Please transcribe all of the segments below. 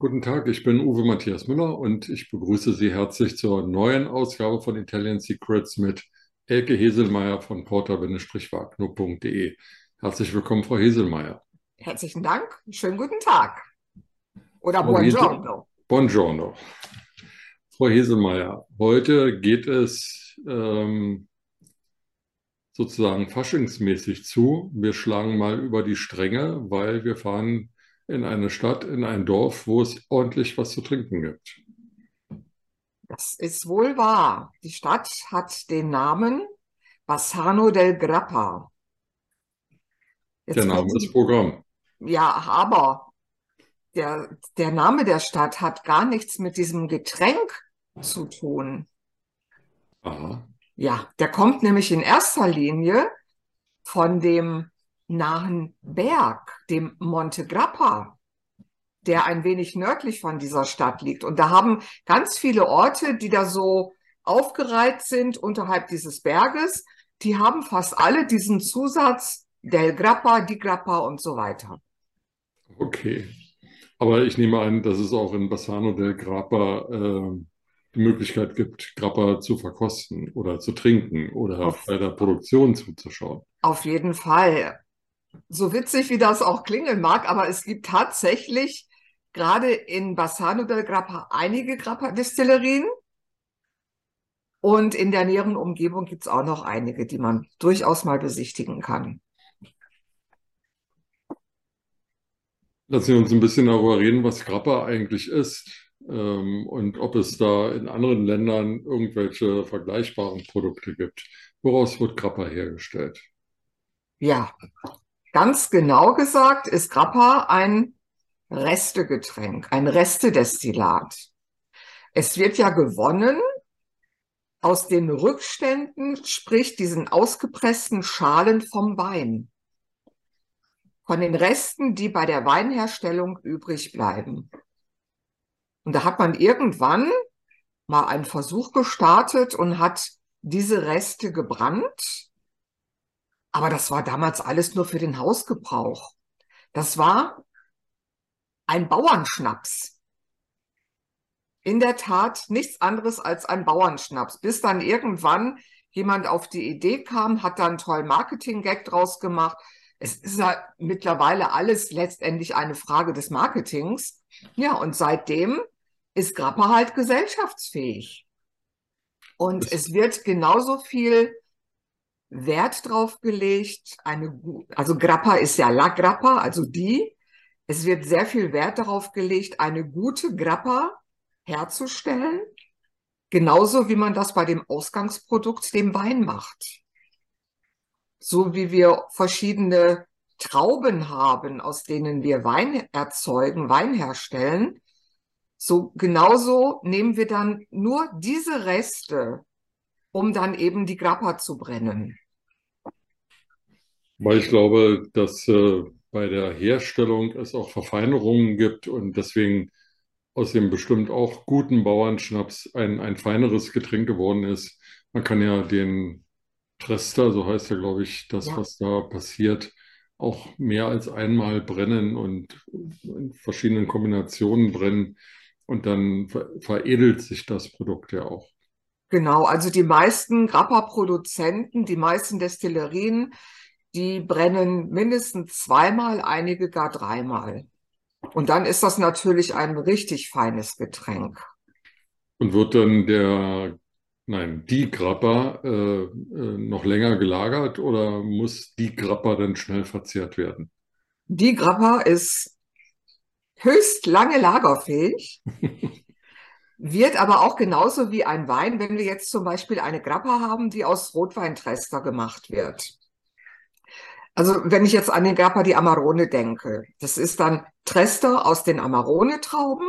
Guten Tag, ich bin Uwe Matthias Müller und ich begrüße Sie herzlich zur neuen Ausgabe von Italian Secrets mit Elke Heselmeier von porta-wagner.de. Herzlich willkommen, Frau Heselmeier. Herzlichen Dank, schönen guten Tag. Oder Frau buongiorno. Buongiorno. Frau Heselmeier, heute geht es ähm, sozusagen faschingsmäßig zu. Wir schlagen mal über die Stränge, weil wir fahren in eine Stadt, in ein Dorf, wo es ordentlich was zu trinken gibt. Das ist wohl wahr. Die Stadt hat den Namen Bassano del Grappa. Jetzt Der Name ist Programm. Ja, aber der, der Name der Stadt hat gar nichts mit diesem Getränk zu tun. Aha. Ja, der kommt nämlich in erster Linie von dem nahen Berg, dem Monte Grappa, der ein wenig nördlich von dieser Stadt liegt. Und da haben ganz viele Orte, die da so aufgereiht sind unterhalb dieses Berges, die haben fast alle diesen Zusatz del Grappa, di Grappa und so weiter. Okay. Aber ich nehme an, dass es auch in Bassano del Grappa äh, die Möglichkeit gibt, Grappa zu verkosten oder zu trinken oder Auf- bei der Produktion zuzuschauen. Auf jeden Fall. So witzig, wie das auch klingen mag, aber es gibt tatsächlich gerade in Bassano del Grappa einige Grappa-Destillerien. Und in der näheren Umgebung gibt es auch noch einige, die man durchaus mal besichtigen kann. Lassen Sie uns ein bisschen darüber reden, was Grappa eigentlich ist ähm, und ob es da in anderen Ländern irgendwelche vergleichbaren Produkte gibt. Woraus wird Grappa hergestellt? Ja, ganz genau gesagt ist Grappa ein Restegetränk, ein Restedestillat. Es wird ja gewonnen aus den Rückständen, sprich diesen ausgepressten Schalen vom Wein. Von den Resten, die bei der Weinherstellung übrig bleiben. Und da hat man irgendwann mal einen Versuch gestartet und hat diese Reste gebrannt. Aber das war damals alles nur für den Hausgebrauch. Das war ein Bauernschnaps. In der Tat nichts anderes als ein Bauernschnaps, bis dann irgendwann jemand auf die Idee kam, hat da einen tollen Marketing-Gag draus gemacht. Es ist ja mittlerweile alles letztendlich eine Frage des Marketings. Ja, und seitdem ist Grappa halt gesellschaftsfähig. Und es wird genauso viel Wert drauf gelegt, eine, also Grappa ist ja La Grappa, also die. Es wird sehr viel Wert darauf gelegt, eine gute Grappa herzustellen, genauso wie man das bei dem Ausgangsprodukt, dem Wein macht. So wie wir verschiedene Trauben haben, aus denen wir Wein erzeugen, Wein herstellen, so genauso nehmen wir dann nur diese Reste, um dann eben die Grappa zu brennen. Weil ich glaube, dass äh, bei der Herstellung es auch Verfeinerungen gibt und deswegen aus dem bestimmt auch guten Bauernschnaps ein, ein feineres Getränk geworden ist. Man kann ja den Trester, so heißt ja, glaube ich, das, Ja. was da passiert, auch mehr als einmal brennen und in verschiedenen Kombinationen brennen und dann ver veredelt sich das Produkt ja auch. Genau, also die meisten Grappa-Produzenten, die meisten Destillerien, die brennen mindestens zweimal, einige gar dreimal. Und dann ist das natürlich ein richtig feines Getränk. Und wird dann der, nein, die Grappa äh, äh, noch länger gelagert oder muss die Grappa dann schnell verzehrt werden? Die Grappa ist höchst lange lagerfähig, wird aber auch genauso wie ein Wein, wenn wir jetzt zum Beispiel eine Grappa haben, die aus Rotweintrester gemacht wird. Also wenn ich jetzt an den Grappa di Amarone denke, das ist dann Trester aus den Amarone-Trauben.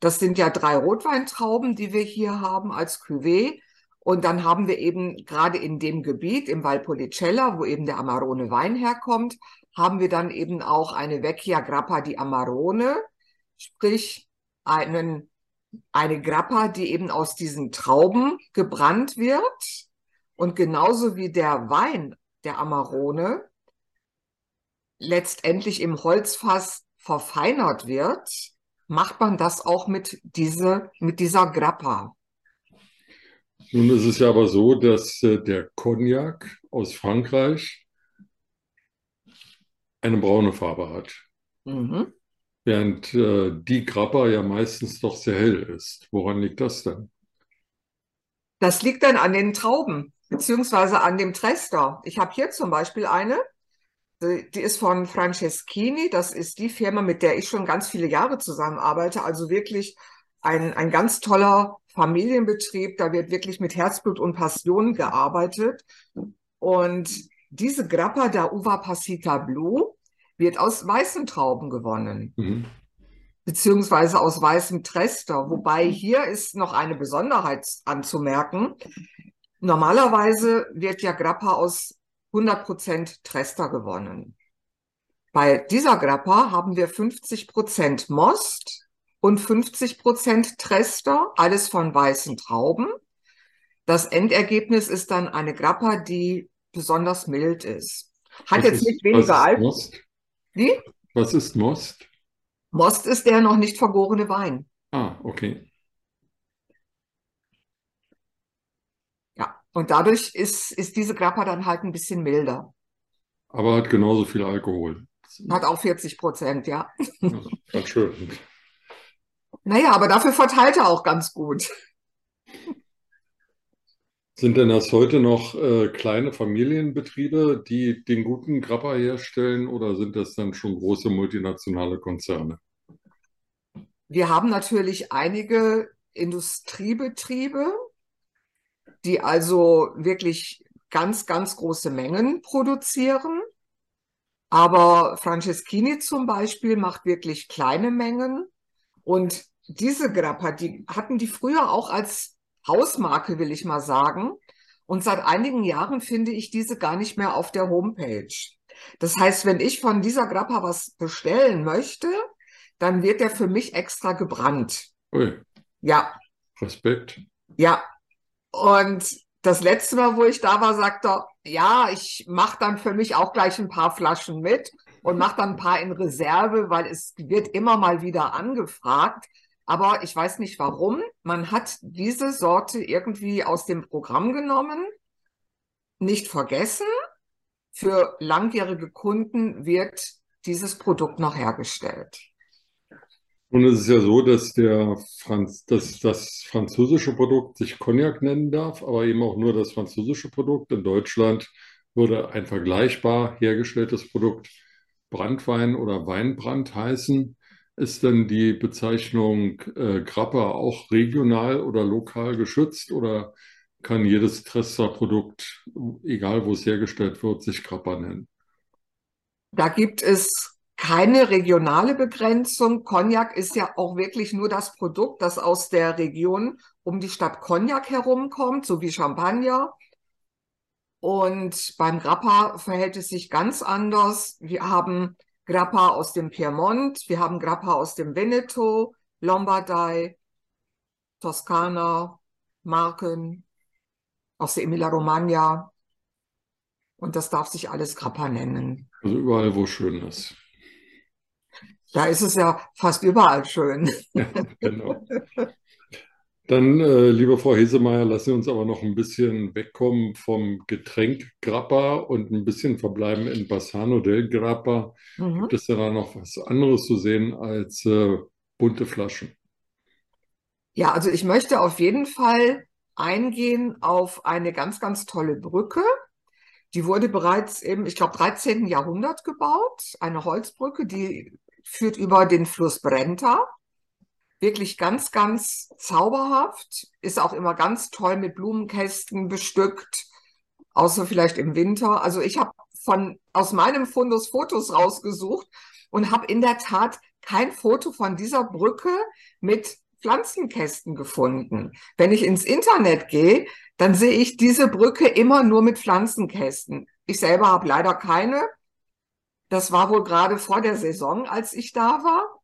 Das sind ja drei Rotweintrauben, die wir hier haben als Cuvée. Und dann haben wir eben gerade in dem Gebiet, im Valpolicella, wo eben der Amarone Wein herkommt, haben wir dann eben auch eine Vecchia Grappa di Amarone, sprich einen, eine Grappa, die eben aus diesen Trauben gebrannt wird. Und genauso wie der Wein, der Amarone, letztendlich im Holzfass verfeinert wird, macht man das auch mit, diese, mit dieser Grappa. Nun ist es ja aber so, dass äh, der Cognac aus Frankreich eine braune Farbe hat, Mhm. Während äh, die Grappa ja meistens doch sehr hell ist. Woran liegt das denn? Das liegt dann an den Trauben, beziehungsweise an dem Trester. Ich habe hier zum Beispiel eine, die ist von Franceschini. Das ist die Firma, mit der ich schon ganz viele Jahre zusammenarbeite. Also wirklich ein, ein ganz toller Familienbetrieb. Da wird wirklich mit Herzblut und Passion gearbeitet. Und diese Grappa da Uva Passita Blue wird aus weißen Trauben gewonnen. Mhm. beziehungsweise aus weißem Trester. Wobei hier ist noch eine Besonderheit anzumerken. Normalerweise wird ja Grappa aus 100% Trester gewonnen. Bei dieser Grappa haben wir 50% Most und 50% Trester, alles von weißen Trauben. Das Endergebnis ist dann eine Grappa, die besonders mild ist. Hat Was jetzt ist, nicht weniger Alkohol. Wie? Was ist Most? Most ist der noch nicht vergorene Wein. Ah, okay. Ja. Und dadurch ist, ist diese Grappa dann halt ein bisschen milder. Aber hat genauso viel Alkohol. Hat auch 40 Prozent, ja. Ja, Ganz schön. Naja, aber dafür verteilt er auch ganz gut. Sind denn das heute noch äh, kleine Familienbetriebe, die den guten Grappa herstellen, oder sind das dann schon große multinationale Konzerne? Wir haben natürlich einige Industriebetriebe, die also wirklich ganz, ganz große Mengen produzieren. Aber Franceschini zum Beispiel macht wirklich kleine Mengen. Und diese Grappa, die hatten die früher auch als Hausmarke, will ich mal sagen. Und seit einigen Jahren finde ich diese gar nicht mehr auf der Homepage. Das heißt, wenn ich von dieser Grappa was bestellen möchte, dann wird der für mich extra gebrannt. Ui, Ja, Respekt. ja. Und das letzte Mal, wo ich da war, sagt er, ja, ich mache dann für mich auch gleich ein paar Flaschen mit und mache dann ein paar in Reserve, weil es wird immer mal wieder angefragt. Aber ich weiß nicht warum. Man hat diese Sorte irgendwie aus dem Programm genommen, nicht vergessen. Für langjährige Kunden wird dieses Produkt noch hergestellt. Nun ist es ja so, dass der Franz, dass das französische Produkt sich Cognac nennen darf, aber eben auch nur das französische Produkt. In Deutschland würde ein vergleichbar hergestelltes Produkt Brandwein oder Weinbrand heißen. Ist denn die Bezeichnung äh, Grappa auch regional oder lokal geschützt oder kann jedes Trester-Produkt, egal wo es hergestellt wird, sich Grappa nennen? Da gibt es keine regionale Begrenzung. Cognac ist ja auch wirklich nur das Produkt, das aus der Region um die Stadt Cognac herumkommt, so wie Champagner. Und beim Grappa verhält es sich ganz anders. Wir haben Grappa aus dem Piemont, wir haben Grappa aus dem Veneto, Lombardei, Toskana, Marken, aus der Emilia-Romagna. Und das darf sich alles Grappa nennen. Also überall, wo schön ist. Da ist es ja fast überall schön. Ja, genau. Dann, äh, liebe Frau Hesemeyer, lassen Sie uns aber noch ein bisschen wegkommen vom Getränk Grappa und ein bisschen verbleiben in Bassano del Grappa. Mhm. Gibt es denn da noch was anderes zu sehen als äh, bunte Flaschen? Ja, also ich möchte auf jeden Fall eingehen auf eine ganz, ganz tolle Brücke. Die wurde bereits im, ich glaube, 13. Jahrhundert gebaut. Eine Holzbrücke, die führt über den Fluss Brenta. Wirklich ganz, ganz zauberhaft. Ist auch immer ganz toll mit Blumenkästen bestückt. Außer vielleicht im Winter. Also ich habe von, aus meinem Fundus Fotos rausgesucht und habe in der Tat kein Foto von dieser Brücke mit Pflanzenkästen gefunden. Wenn ich ins Internet gehe, dann sehe ich diese Brücke immer nur mit Pflanzenkästen. Ich selber habe leider keine. Das war wohl gerade vor der Saison, als ich da war.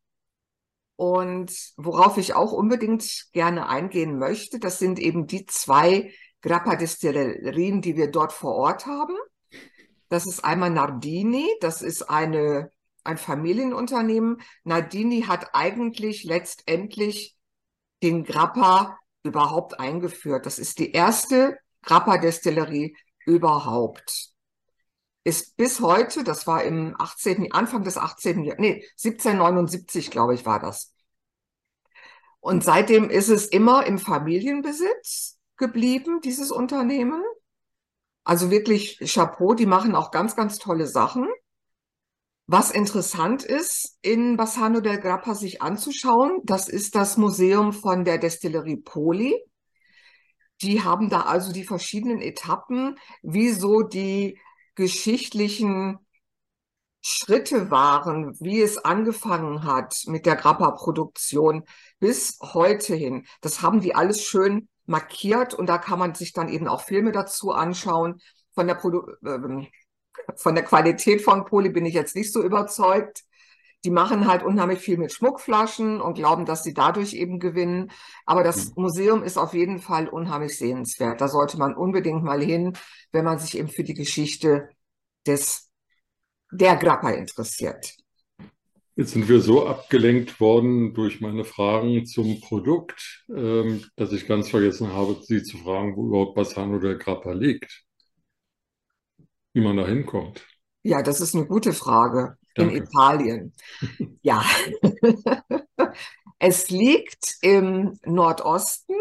Und worauf ich auch unbedingt gerne eingehen möchte, das sind eben die zwei Grappa-Destillerien, die wir dort vor Ort haben. Das ist einmal Nardini, das ist eine ein Familienunternehmen. Nardini hat eigentlich letztendlich den Grappa überhaupt eingeführt. Das ist die erste Grappa-Destillerie überhaupt. Ist bis heute, das war im 18., Anfang des 18. Jahrhunderts, nee, 1779, glaube ich, war das. Und seitdem ist es immer im Familienbesitz geblieben, dieses Unternehmen. Also wirklich Chapeau, die machen auch ganz, ganz tolle Sachen. Was interessant ist, in Bassano del Grappa sich anzuschauen, das ist das Museum von der Destillerie Poli. Die haben da also die verschiedenen Etappen, wie so die geschichtlichen Schritte waren, wie es angefangen hat mit der Grappa-Produktion bis heute hin. Das haben die alles schön markiert und da kann man sich dann eben auch Filme dazu anschauen. Von der Produ äh, von der Qualität von Poli bin ich jetzt nicht so überzeugt. Die machen halt unheimlich viel mit Schmuckflaschen und glauben, dass sie dadurch eben gewinnen. Aber das mhm. Museum ist auf jeden Fall unheimlich sehenswert. Da sollte man unbedingt mal hin, wenn man sich eben für die Geschichte des, der Grappa interessiert. Jetzt sind wir so abgelenkt worden durch meine Fragen zum Produkt, ähm, dass ich ganz vergessen habe, Sie zu fragen, wo überhaupt Bassano der Grappa liegt wie man da hinkommt? Ja, das ist eine gute Frage. Danke. In Italien. ja. es liegt im Nordosten,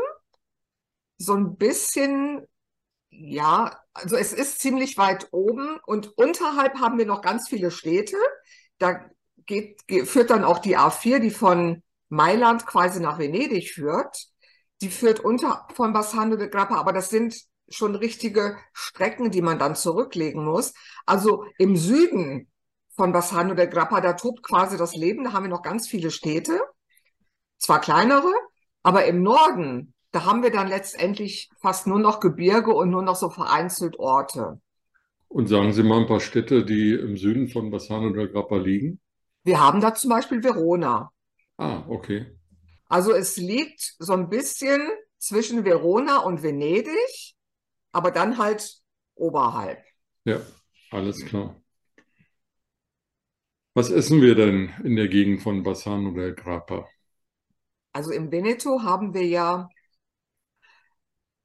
so ein bisschen, ja, also es ist ziemlich weit oben und unterhalb haben wir noch ganz viele Städte. Da geht, führt dann auch die A4, die von Mailand quasi nach Venedig führt. Die führt unter von Bassano de Grappa, aber das sind schon richtige Strecken, die man dann zurücklegen muss. Also im Süden von Bassano del Grappa, da tobt quasi das Leben, da haben wir noch ganz viele Städte, zwar kleinere, aber im Norden, da haben wir dann letztendlich fast nur noch Gebirge und nur noch so vereinzelt Orte. Und sagen Sie mal ein paar Städte, die im Süden von Bassano del Grappa liegen. Wir haben da zum Beispiel Verona. Ah, okay. Also es liegt so ein bisschen zwischen Verona und Venedig aber dann halt oberhalb. Ja, alles klar. Was essen wir denn in der Gegend von Bassano del Grappa? Also im Veneto haben wir ja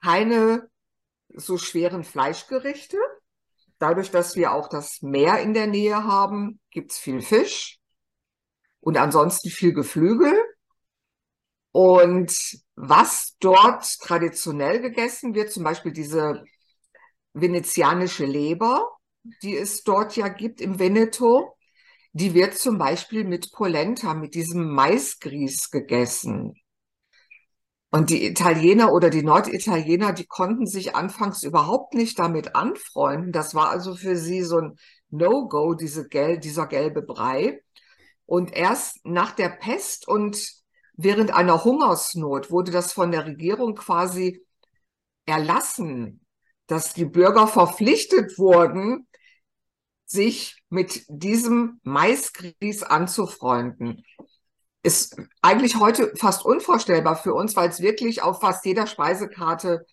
keine so schweren Fleischgerichte. Dadurch, dass wir auch das Meer in der Nähe haben, gibt es viel Fisch und ansonsten viel Geflügel. Und was dort traditionell gegessen wird, zum Beispiel diese venezianische Leber, die es dort ja gibt im Veneto, die wird zum Beispiel mit Polenta, mit diesem Maisgrieß gegessen. Und die Italiener oder die Norditaliener, die konnten sich anfangs überhaupt nicht damit anfreunden. Das war also für sie so ein No-Go, diese gel dieser gelbe Brei. Und erst nach der Pest und Während einer Hungersnot wurde das von der Regierung quasi erlassen, dass die Bürger verpflichtet wurden, sich mit diesem Maisgrieß anzufreunden. Ist eigentlich heute fast unvorstellbar für uns, weil es wirklich auf fast jeder Speisekarte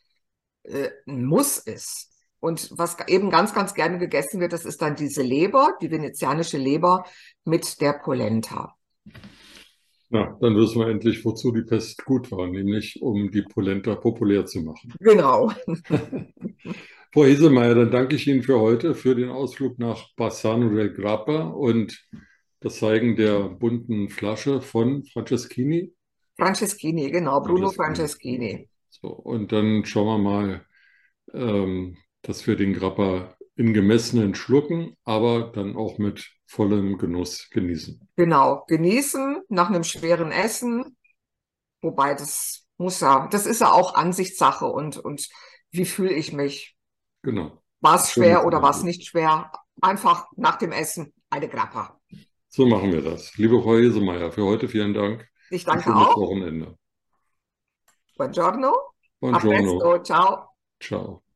äh, ein Muss ist. Und was eben ganz, ganz gerne gegessen wird, das ist dann diese Leber, die venezianische Leber mit der Polenta. Na, dann wissen wir endlich, wozu die Pest gut war, nämlich um die Polenta populär zu machen. Genau. Frau Hesemeyer, dann danke ich Ihnen für heute, für den Ausflug nach Bassano del Grappa und das Zeigen der bunten Flasche von Franceschini. Franceschini, genau, Bruno Franceschini. So, und dann schauen wir mal, ähm, dass wir den Grappa in gemessenen Schlucken, aber dann auch mit vollem Genuss genießen. Genau, genießen nach einem schweren Essen, wobei das muss ja, das ist ja auch Ansichtssache und, und wie fühle ich mich? Genau. War es schwer oder war es nicht schwer? Einfach nach dem Essen eine Grappa. So machen wir das. Liebe Frau Hesemeyer, für heute vielen Dank. Ich danke auch. Wochenende. Buongiorno. Buongiorno. Ciao. Ciao.